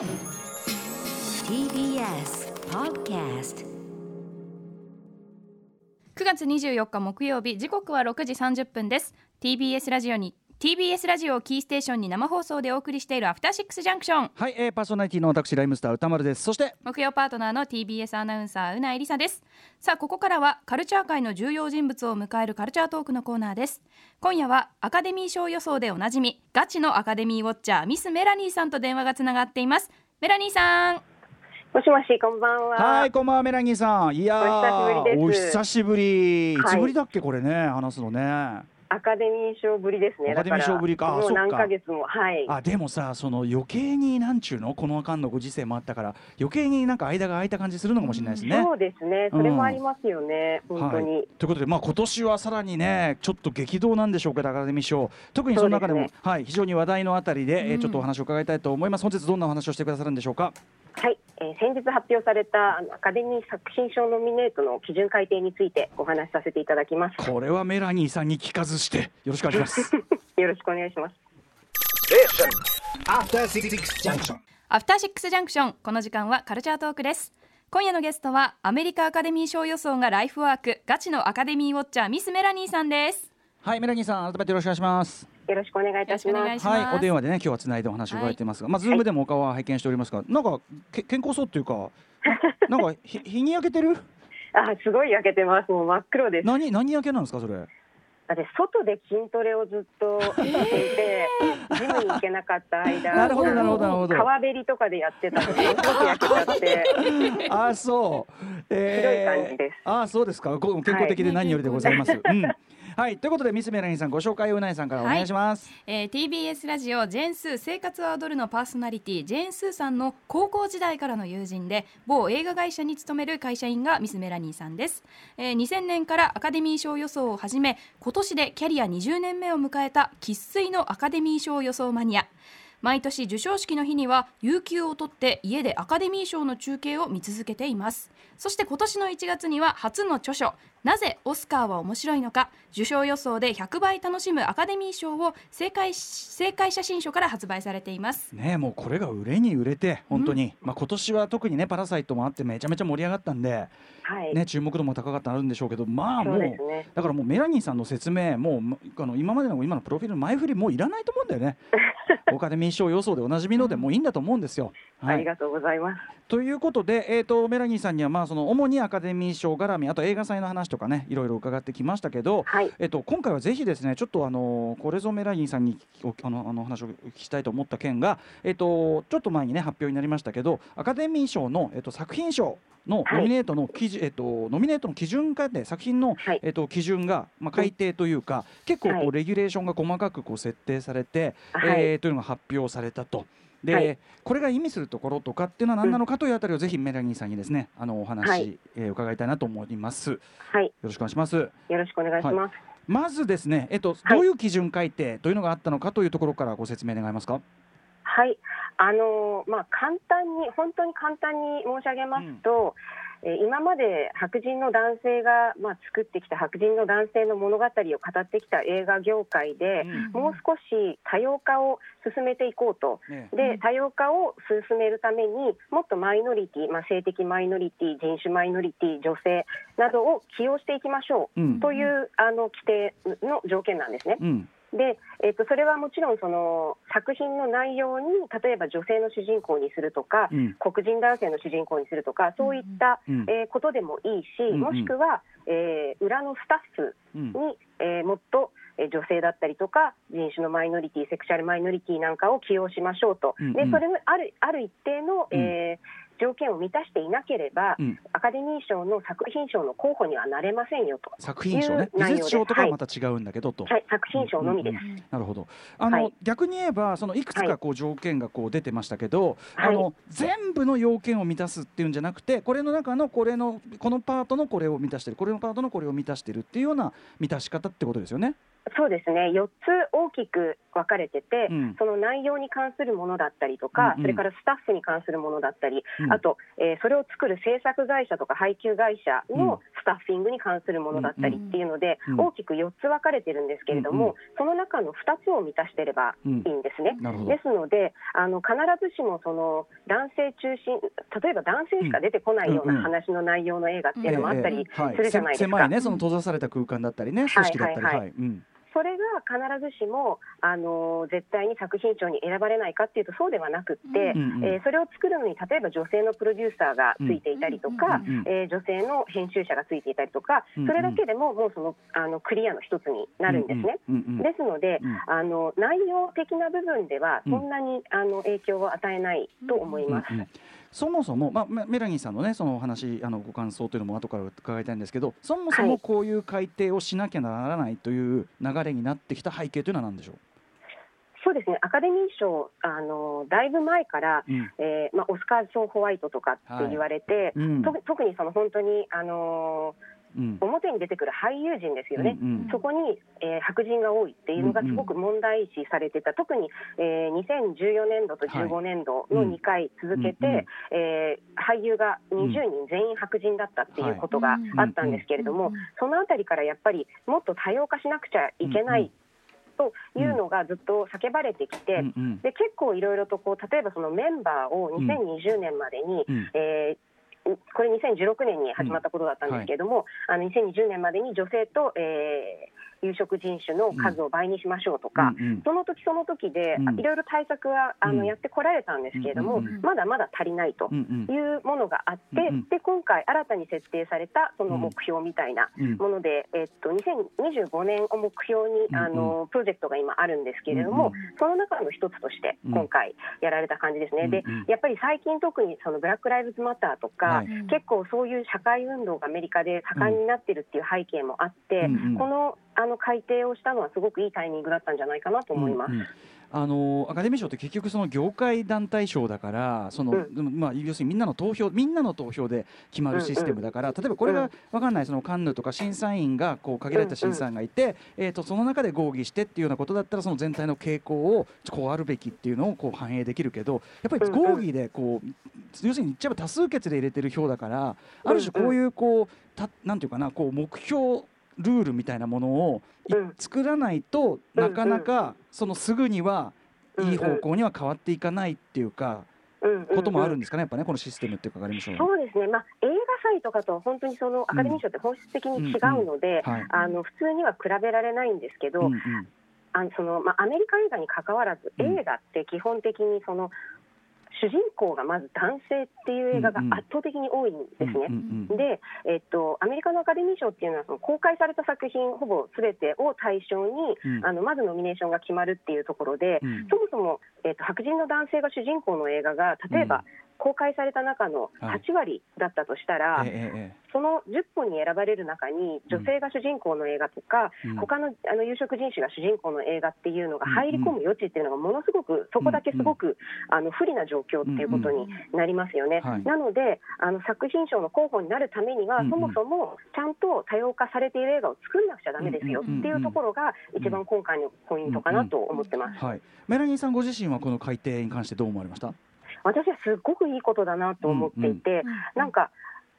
TBS Podcast 9月24日木曜日時刻は6時30分です。TBS ラジオに TBS ラジオをキーステーションに生放送でお送りしているアフターシックスジャンクション。はい、えー、パーソナリティの私ライムスター歌丸です。そして木曜パートナーの TBS アナウンサーうなえりさです。さあここからはカルチャー界の重要人物を迎えるカルチャートークのコーナーです。今夜はアカデミー賞予想でおなじみガチのアカデミーウォッチャーミスメラニーさんと電話がつながっています。メラニーさん。もしもし、こんばんは。はいこんばんはメラニーさん。いやーおお久しぶりです。久しぶり。いつぶりだっけこれね話すのねアカデミー賞ぶりですね。アカデミー賞ぶりかもう何ヶ月も、はい。あでもさその余計になんちゅうの？この間のご時世もあったから余計になんか間が空いた感じするのかもしれないですね。そうですね。それもありますよね。本当に。はい、ということで、まあ、今年はさらにね、ちょっと激動なんでしょうけど、アカデミー賞、特にその中でも、そうではい、非常に話題のあたりで、えちょっとお話を伺いたいと思います。本日どんなお話をしてくださるんでしょうか？はい、えー先日発表されたあのアカデミー作品賞ノミネートの基準改定についてお話しさせていただきます。これはメラニーさんに聞かずして、よろしくお願いします。よろしくお願いします。After Six Junction. アフターシックスジャンクションこの時間はカルチャートークです今夜のゲストはアメリカアカデミー賞予想がライフワークガチのアカデミーウォッチャーミスメラニーさんですはい、メラニーさん、改めてよろしくお願いします。よろしくお願いいたします。はい、お電話でね、今日はつないでお話を伺っていますが、まあ、ズームでもお顔は拝見しておりますが、なんか、け健康そうっていうか。な なんか、ひ、日に焼けてる？あ、すごい焼けてます。もう真っ黒です。何、何焼けなんですか、それ？だって外で筋トレをずっとしていて、ジムに行けなかった間、なるほどなるほどなるほど川べりとかでやってたので、焼けちゃって。あーそう、ひどい感じですあーそうですかこ健康的で何よりでございます、うんはいということでミスメラニーさんご紹介をうないさんからお願いします、えー TBS ラジオジェーンスー生活は踊るのパーソナリティジェーンスーさんの高校時代からの友人で某映画会社に勤める会社員がミスメラニーさんです、えー2000年からアカデミー賞予想を始め今年でキャリア20年目を迎えた生粋のアカデミー賞予想マニア毎年授賞式の日には有給を取って家でアカデミー賞の中継を見続けています。そして今年の1月には初の著書なぜオスカーは面白いのか受賞予想で100倍楽しむアカデミー賞を正解正解写真書から発売されています。ねえもうこれが売れに売れて本当に、まあ今年は特にねパラサイトもあってめちゃめちゃ盛り上がったんで、はい。ね注目度も高かったのあるんでしょうけどまあもそうね。だからもうメラニーさんの説明もうまあの今までの今のプロフィールの前振りもういらないと思うんだよねアカデミー賞予想でおなじみのでもういいんだと思うんですよ。ありがとうございます。ということで、えー、とメラニーさんにはまあその主にアカデミー賞絡みあと映画祭の話とかねいろいろ伺ってきましたけど、はい。えっと今回はぜひですねちょっとあのこれぞメラニーさんにおあのあの話を聞きたいと思った件が、えっとちょっと前にね発表になりましたけどアカデミー賞の、えっと、作品賞のはいノミネートの基準、えっとノミネートの基準化で作品の、はいえっと基準がまあ改定というか、結構こはいうレギュレーションが細かくこう設定されて、はいえーというのが発表されたと。で、はいこれが意味するところとかっていうのは何なのかというあたりをぜひメラニーさんにですねあのお話、はいえー伺いたいなと思います。よはい。ろしくお願いします。よろしくお願いします。まずですね、えっと、はいどういう基準改定というのがあったのかというところからご説明願えますか？はい。あのーまあ簡単に本当に簡単に申し上げますと、えー今まで白人の男性がまあ作ってきた白人の男性の物語を語ってきた映画業界で、もう少し多様化を進めていこうと。ね。で多様化を進めるためにもっとマイノリティ、まあ、性的マイノリティ人種マイノリティ女性などを起用していきましょう、うん。というあの規定の条件なんですね。うんで、えっとそれはもちろんその作品の内容に例えば女性の主人公にするとか、うん。黒人男性の主人公にするとかそういった、うん。えーことでもいいし、うんうん。もしくは、えー裏のスタッフうん。に、えーもっとえー女性だったりとか人種のマイノリティセクシャルマイノリティなんかを起用しましょうと、でそれのあるある一定の、えー条件を満たしていなければ、うん。アカデミー賞の作品賞の候補にはなれませんよと、作品賞ね。美術賞とかはまた違うんだけどと。はい、作品賞のみです。うんうん。なるほど。あの、はい。逆に言えばそのいくつかこう条件がこう出てましたけど、はい。あの全部の要件を満たすっていうんじゃなくて、これの中のこれのこのパートのこれを満たしてる、これのパートのこれを満たしてるっていうような満たし方ってことですよね。そうですね。4つ大きく分かれてて、うん。その内容に関するものだったりとか、うんうん。それからスタッフに関するものだったり、うん。あと、えーそれを作る制作会社とか配給会社うん。のスタッフィングに関するものだったりっていうので、うん大きく4つ分かれてるんですけれども、うんうん。その中の2つを満たしてればいいんですね。ですのであの必ずしもその男性中心例えば男性しか出てこないよううんうんな話の内容の映画っていうのもあったりはい。するじゃないですか。狭いね。その閉ざされた空間だったりね。組織だったり。はいはい。はい。うんそれが必ずしもあの絶対に作品賞に選ばれないかっていうとそうではなくって、うんうんえーそれを作るのに例えば女性のプロデューサーがついていたりとか、うんうんえー女性の編集者がついていたりとか、うんうん。それだけでももうそのあのクリアの一つになるんですね。うんうんうんうんですので、うん。あの内容的な部分ではうん。そんなに、あの影響を与えないと思います。うんうんそもそも、まあ、メメラニーさんのねそのお話あのご感想というのも後から伺いたいんですけどそもそもはいこういう改定をしなきゃならないという流れになってきた背景というのは何でしょそうですね。アカデミー賞あのだいぶ前から、う、うん。えーまあ、オスカー賞ホワイトとかって言われて、うん。と特にその本当にあのうん表に出てくる俳優陣ですよね。うんうん。そこに、えー白人が多いっていうのがすごく問題視されてた、特に、えー2014年度と15年度の2回続けて、うんうん。えー俳優が20人全員白人だったっていうことがあったんですけれども、そのあたりからやっぱりもっと多様化しなくちゃいけないというのがずっと叫ばれてきて、うんうん。で結構いろいろとこう例えばそのメンバーを2020年までに、うん。えーこれ2016年に始まったことだったんですけれども、あの2020年までに女性と、えー有色人種の数を倍にしましょうとか、うんうん。その時その時で、うん。いろいろ対策はあの、うん。やってこられたんですけれども、まだまだ足りないというものがあって、で今回新たに設定されたその目標みたいなうん。もので、えっと、2025年を目標に、あのプロジェクトが今あるんですけれども、うんその中の一つとしてうん。今回やられた感じですね。でやっぱり最近特にそのブラック・ライブズ・マターとか、はい。結構そういう社会運動がアメリカで盛んになってるっていう背景もあって、このあの改定をしたのはすごくいいタイミングだったんじゃないかなと思います。うんうん。あのアカデミー賞って結局その業界団体賞だからその、うん。まあ要するにみんなの投票みんなの投票で決まるシステムだから、例えばこれがうん。わかんないそのカンヌとか審査員がこう限られた審査員がいて、えー、とその中で合議してっていうようなことだったらその全体の傾向をこうあるべきっていうのをこう反映できるけどやっぱりうんうん。合議でこう要するに言っちゃえば多数決で入れてる票だからある種こういうこうたなんていうかなこう目標ルールみたいなものを作らないとうん。なかなかそのすぐにはいい方向には変わっていかないっていうかこともあるんですかねやっぱねこのシステムっていうかそうですね、まあ、映画祭とかと本当にそのアカデミー賞って本質的に違うので、普通には比べられないんですけど、うんうん。あのそのまあ、アメリカ映画に関わらず、うん。映画って基本的にその主人公がまず男性っていう映画が圧倒的に多いんですね。うんうんで、えっと、アメリカのアカデミー賞っていうのはその公開された作品ほぼすべてを対象に、うん。あのまずノミネーションが決まるっていうところで、うん。そもそも、えっと、白人の男性が主人公の映画が例えば、公開された中のはい。8割だったとしたら、えええその10本に選ばれる中に女性が主人公の映画とか、うん。他のあの有色人種が主人公の映画っていうのが入り込む余地っていうのがものすごくそこだけすごく、あの不利な状況っていうことになりますよね。はい。なのであの作品賞の候補になるためには、そもそもちゃんと多様化されている映画を作んなくちゃダメですよっていうところが一番今回のポイントかなと思ってます。えはい。メラニーさんご自身はこの改定に関してどう思われました？私はすごくいいことだなと思っていて、なんか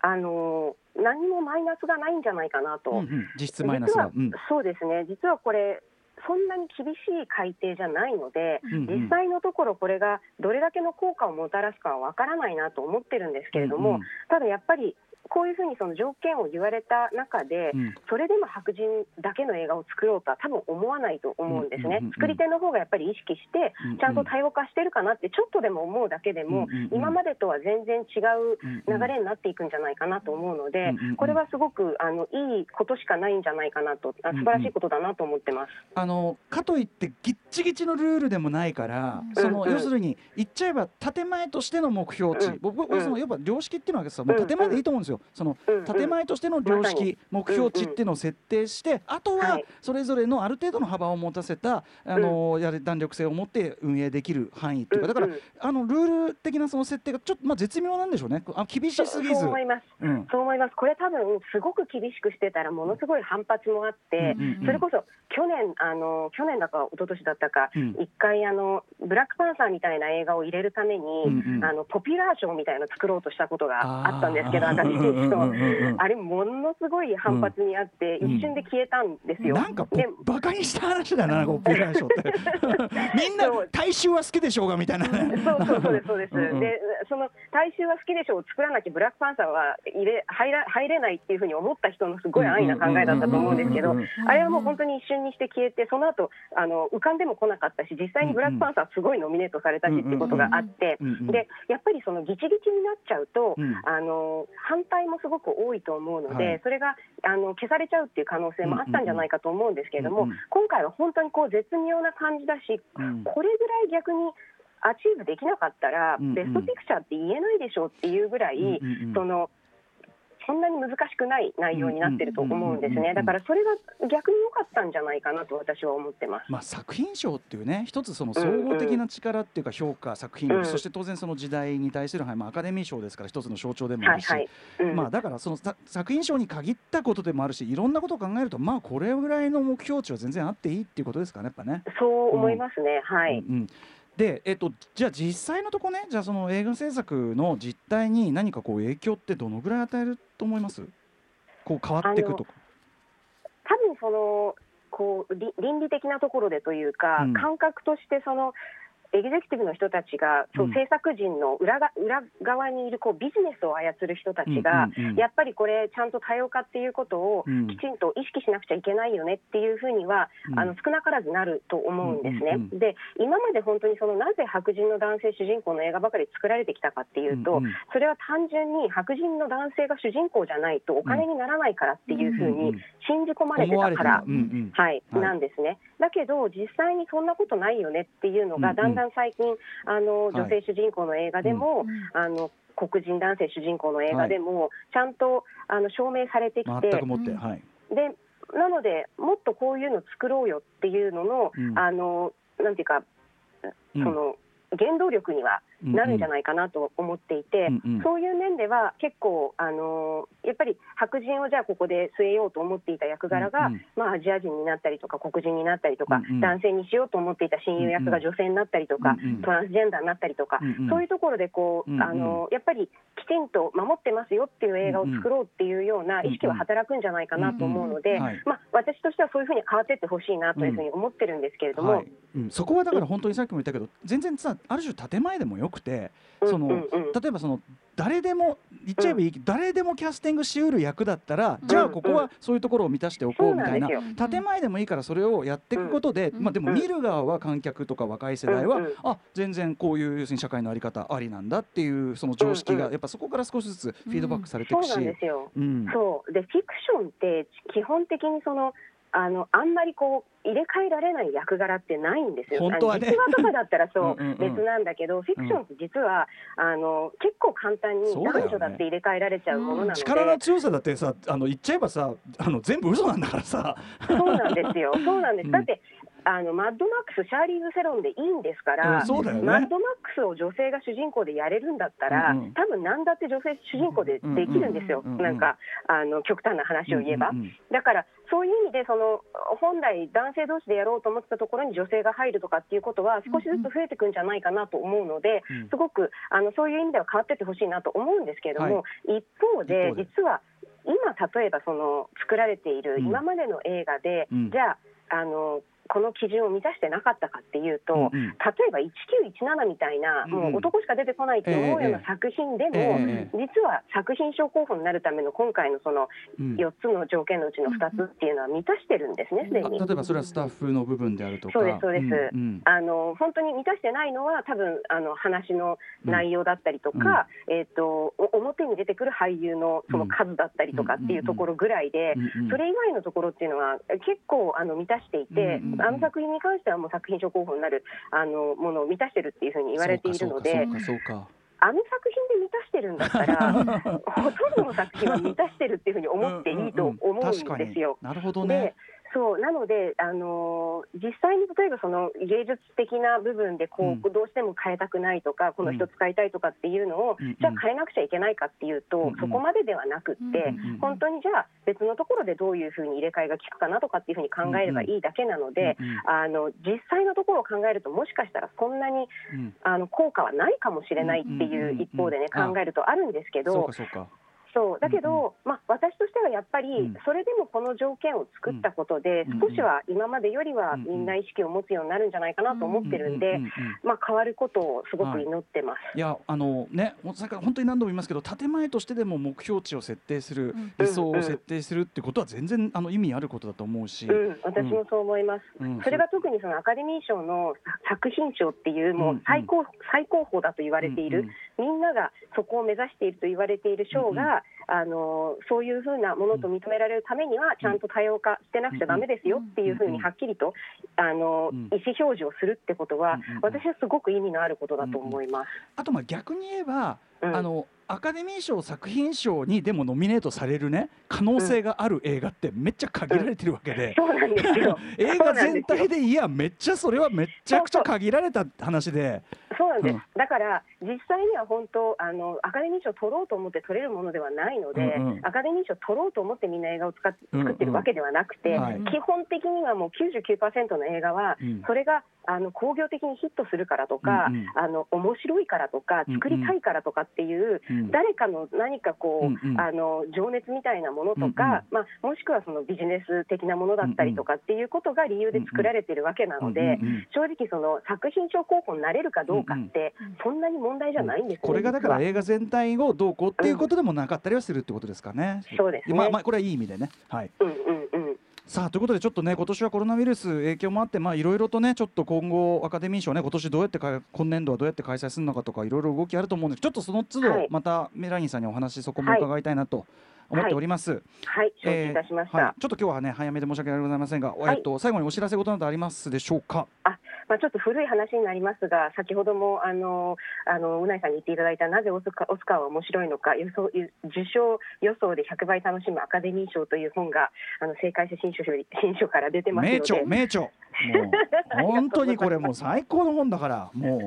あの何もマイナスがないんじゃないかなと。うんうん。実質マイナスが。うん。そうですね。実はこれそんなに厳しい改定じゃないので、うんうん。実際のところこれがどれだけの効果をもたらすかはわからないなと思ってるんですけれども、うんうん。ただやっぱりこういうふうにその条件を言われた中で、うん。それでも白人だけの映画を作ろうとは多分思わないと思うんですね、うんうんうんうん。作り手の方がやっぱり意識してちゃんと多様化してるかなってちょっとでも思うだけでも、うんうんうん。今までとは全然違う流れになっていくんじゃないかなと思うので、うんうんうん。これはすごくあのいいことしかないんじゃないかなと、あ素晴らしいことだなと思ってます。あのかといってぎっちぎちのルールでもないから、そのうんうん。要するに言っちゃえば建前としての目標値、うん。僕僕はそのやっぱ良識っていうのはさもう建前でいいと思うんですよ。よ。その建前としての良識、目標値っていうのを設定して、あとははい。それぞれのある程度の幅を持たせた、あのやる弾力性を持って運営できる範囲っていうかだから、あのルール的なその設定がちょっと、まあ、絶妙なんでしょうね。あ厳しすぎず。そう思います。うん。そう思います。これ多分すごく厳しくしてたらものすごい反発もあって、それこそ去年あの去年だか一昨年だったかうん。一、回あのブラックパンサーみたいな映画を入れるために、うんうん。あのポピュラー賞みたいなの作ろうとしたことがあったんですけど、私うんうあれものすごい反発にあって、一瞬で消えたんですよ。なんかバカにした話だな、ポピュラー賞って。みんな大衆は好きでしょうがみたいなね。そうそうそうですそうです。でその大衆は好きでしょうを作らなきゃブラックパンサーは入れ入ら入れないっていうふうに思った人のすごい安易な考えだったと思うんですけどあれはもう本当に一瞬にして消えてその後あの浮かんでも来なかったし実際にブラックパンサーすごいノミネートされたしっていうことがあってでやっぱりそのギチギチになっちゃうと、あの反対もすごく多いと思うので、はい。それがあの消されちゃうっていう可能性もあったんじゃないかと思うんですけれども、うんうん。今回は本当にこう絶妙な感じだしうん。これぐらい逆に achieve できなかったら、 Best Picture って言えないでしょうっていうぐらい、うんうんうん。そのそんなに難しくない内容になってると思うんですうんうんうんうんね。だからそれが逆に良かったんじゃないかなと私は思ってます。まあ、作品賞っていうね一つその総合的な力っていうか評価、作品力、うんそして当然その時代に対する、はいまあ、アカデミー賞ですから一つの象徴でもあるし、はいはい。うんまあ、だからそのさ作品賞に限ったことでもあるしいろんなことを考えるとまあこれぐらいの目標値は全然あっていいっていうことですかねやっぱね。そう思いますね。はい。うんうんで、えっと、じゃあ実際のとこねじゃあその映画制作の実態に何かこう影響ってどのぐらい与えると思います？こう変わっていくとか。多分そのこうり倫理的なところでというか、うん感覚としてそのエグゼクティブの人たちが、そううん。制作陣の裏が裏側にいるこうビジネスを操る人たちが、やっぱりこれちゃんと多様化っていうことをうん。きちんと意識しなくちゃいけないよねっていうふうには、うん。あの少なからずなると思うんですね。で今まで本当にそのなぜ白人の男性主人公の映画ばかり作られてきたかっていうと、それは単純に白人の男性が主人公じゃないとお金にならないからっていうふうに信じ込まれてたからはい、はい。なんですね。だけど実際にそんなことないよねっていうのがだんだん最近、あのはい。女性主人公の映画でも、あの黒人男性主人公の映画でも、ちゃんとあの証明されてきてて、うん。はい。でなのでもっとこういうの作ろうよっていうのの、うん。あのなんていうか、うん。その原動力にはなるんじゃないかなと思っていて、うんうん。そういう面では結構あのやっぱり白人をじゃあここで据えようと思っていた役柄が、うんうん。まあ、アジア人になったりとか黒人になったりとか、うんうん。男性にしようと思っていた親友役が女性になったりとか、うんうん。トランスジェンダーになったりとか、うんうん。そういうところでこう、あのやっぱりきちんと守ってますよっていう映画を作ろうっていうような意識は働くんじゃないかなと思うので、まあ、私としてはそういうふうに変わっていってほしいなというふうに思ってるんですけれども。はい。うん、そこはだから本当にさっきも言ったけど全然さある種建前でもよくてその、うんうん。うん例えばその誰でも言っちゃえばいい、誰でもキャスティングしうる役だったら、じゃあここはそういうところを満たしておこうみたいな。な建前でもいいからそれをやっていくことで、うん。まあ、でもうん。見る側は観客とか若い世代は、うんうん。あ全然こういう要するに社会の在り方ありなんだっていうその常識うんうん。がやっぱそこから少しずつフィードバックされていくし。そうなんですよ。うん。そう。でフィクションって基本的にそのあのあんまりこう入れ替えられない役柄ってないんですよ。本当はね実話とかだったらそううんうんうん別なんだけど、フィクションって実はあの結構簡単に男女だって入れ替えられちゃうものなので、力の強さだってさあの言っちゃえばさあの全部嘘なんだからさ。そうなんですよ。そうなんです。うんだってあのマッドマックスシャーリーズ・セロンでいいんですから、うんね。マッドマックスを女性が主人公でやれるんだったら、うんうん。多分何だって女性主人公でできるんですよ、うんうんうんなんかあの極端な話を言えば。うんうんだからそういう意味でその本来男性同士でやろうと思ってたところに女性が入るとかっていうことは少しずつ増えていくんじゃないかなと思うので、うん。すごくあのそういう意味では変わっていってほしいなと思うんですけれども、一方で一方で。実は今例えばその作られているうん。今までの映画で、うん。じゃああのこの基準を満たしてなかったかっていうと、うんうん。例えば1917みたいな、うん。もう男しか出てこないと思うような作品でも、ええ。実は作品賞候補になるための今回のそのうん。4つの条件のうちの2つっていうのは満たしてるんですね、すでに。あ例えばそれはスタッフの部分であるとか。そうですそうです。んうん。あの本当に満たしてないのは多分あの話の内容だったりとか、えっ、とお表に出てくる俳優のその数だったりとかっていうところぐらいで、うんうんそれ以外のところっていうのは結構あの満たしていて、うんうんうんあの作品に関してはもう作品賞候補になるあのものを満たしてるっていうふうに言われているのでそうかそうかそうか。あの作品で満たしてるんだったら ほとんどの作品は満たしてるっていうふうに思っていいと思うんですよ。確かに。なるほどね。でそうなので、あのー実際に例えばその芸術的な部分でこう、うん。どうしても変えたくないとかこの人使いたいとかっていうのを、うん。うんじゃあ変えなくちゃいけないかっていうと、うんうん。そこまでではなくって、本当にじゃあ別のところでどういうふうに入れ替えが効くかなとかっていうふうに考えればいいだけなので、あの実際のところを考えるともしかしたらそんなにうん。あの効果はないかもしれないっていう一方でね、考えるとあるんですけど。そう。だけど、うんまあ、私としてはやっぱりうん、それでもこの条件を作ったことで、うん少しは今までよりはうんみんな意識を持つようになるんじゃないかなと思ってるんで、うんうんうんうんまあ、変わることをすごく祈ってます。い。やあのね、もうさっき本当に何度も言いますけど建前としてでも目標値を設定する、うん理想を設定するってことは全然あの意味あることだと思うし、うん、私もそう思います。うん。それが特にそのアカデミー賞の作品賞っていうもう最高、最高峰だと言われている、みんながそこを目指していると言われている賞が、あのそういうふうなものと認められるためにはちゃんと多様化してなくちゃダメですよっていうふうにはっきりとあのうん意思表示をするってことは私はすごく意味のあることだと思います。あとまあ逆に言えば、うん。あのアカデミー賞作品賞にでもノミネートされるね可能性がある映画ってめっちゃ限られてるわけで、そうなん 映画全体でいやめっちゃそれはめっちゃくちゃ限られた話で。そうなんです、うん。だから実際には本当あのアカデミー賞取ろうと思って取れるものではないので、うんうん。アカデミー賞取ろうと思ってみんな映画を使っ作ってるわけではなくて、はい。基本的にはもう99%の映画は、うん。それがあの工業的にヒットするからとか、うんうん。あの面白いからとかうんうん。作りたいからとかっていう、うん誰かの何かこう、うんうん。あの情熱みたいなものとか、うんうん。まあ、もしくはそのビジネス的なものだったりとかっていうことが理由で作られてるわけなので、うんうんうん。正直その作品賞候補になれるかどうかって、そんなに問題じゃないんですよ、ねこれがだから映画全体をどうこうっていうことでもなかったりはするってことですかね。そうですね。まあまあこれはいい意味でね。はい。うんうんうんさあということでちょっとね今年はコロナウイルス影響もあってまあいろいろとねちょっと今後アカデミー賞ね今年どうやってか今年度はどうやって開催するのかとかいろいろ動きあると思うんです。けどちょっとその都はい。度またメラニーさんにお話そこも伺いたいなと思っております。はい。承知いたしました、ちょっと今日はね早めで申し訳ございませんが、はい。えっと最後にお知らせ事などありますでしょうか？まあ、ちょっと古い話になりますが先ほどもあのあのうないさんに言っていただいたなぜオスカオスカーは面白いのか予想受賞予想で100倍楽しむアカデミー賞という本があの正解者新書新書から出てますので。名著名著。もう 本当にこれもう最高の本だからもう、うん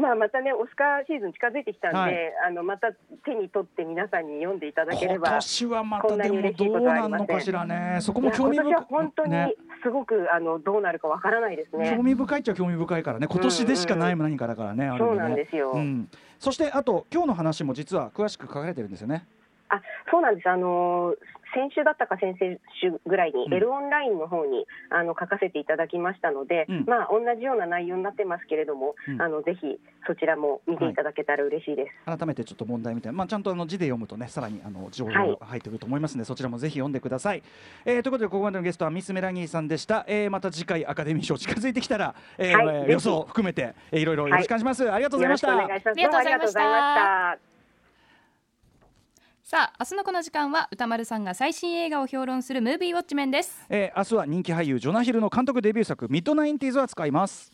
まあ、またねオスカーシーズン近づいてきたんで、はいあのまた手に取って皆さんに読んでいただけれ今ば。年はまたでもどうなんんのかしらねそこも興味深今年は本当にねすごく、あのどうなるかわからないですね興。味深いっちゃ興味深いからね今年でしかない何かだからね、ある意そう味ねなんですよ。うん、そしてあと今日の話も実は詳しく書かれてるんですよね。あそうなんです、あのー先週だったか先々週ぐらいに、うん。L オンラインの方にあの書かせていただきましたので、うん。まあ、同じような内容になってますけれども、うん。あのぜひそちらも見ていただけたら嬉しいです。改めてちょっと問題みたいな、まあ、ちゃんとあの字で読むとねさらにあの情報はい。が入ってくると思いますので、そちらもぜひ読んでください、えーということでここまでのゲストはミス・メラニーさんでした、えーまた次回アカデミー賞近づいてきたら、えーはい。予想含めて、えーいろいろよろしくお願いします、ありがとうございました。よろしくお願いします。ありがとうございましたどうもありがとうございました。さあ明日のこの時間は歌丸さんが最新映画を評論するムービーウォッチメンです。えー明日は人気俳優ジョナヒルの監督デビュー作ミッドナインティーズを扱います.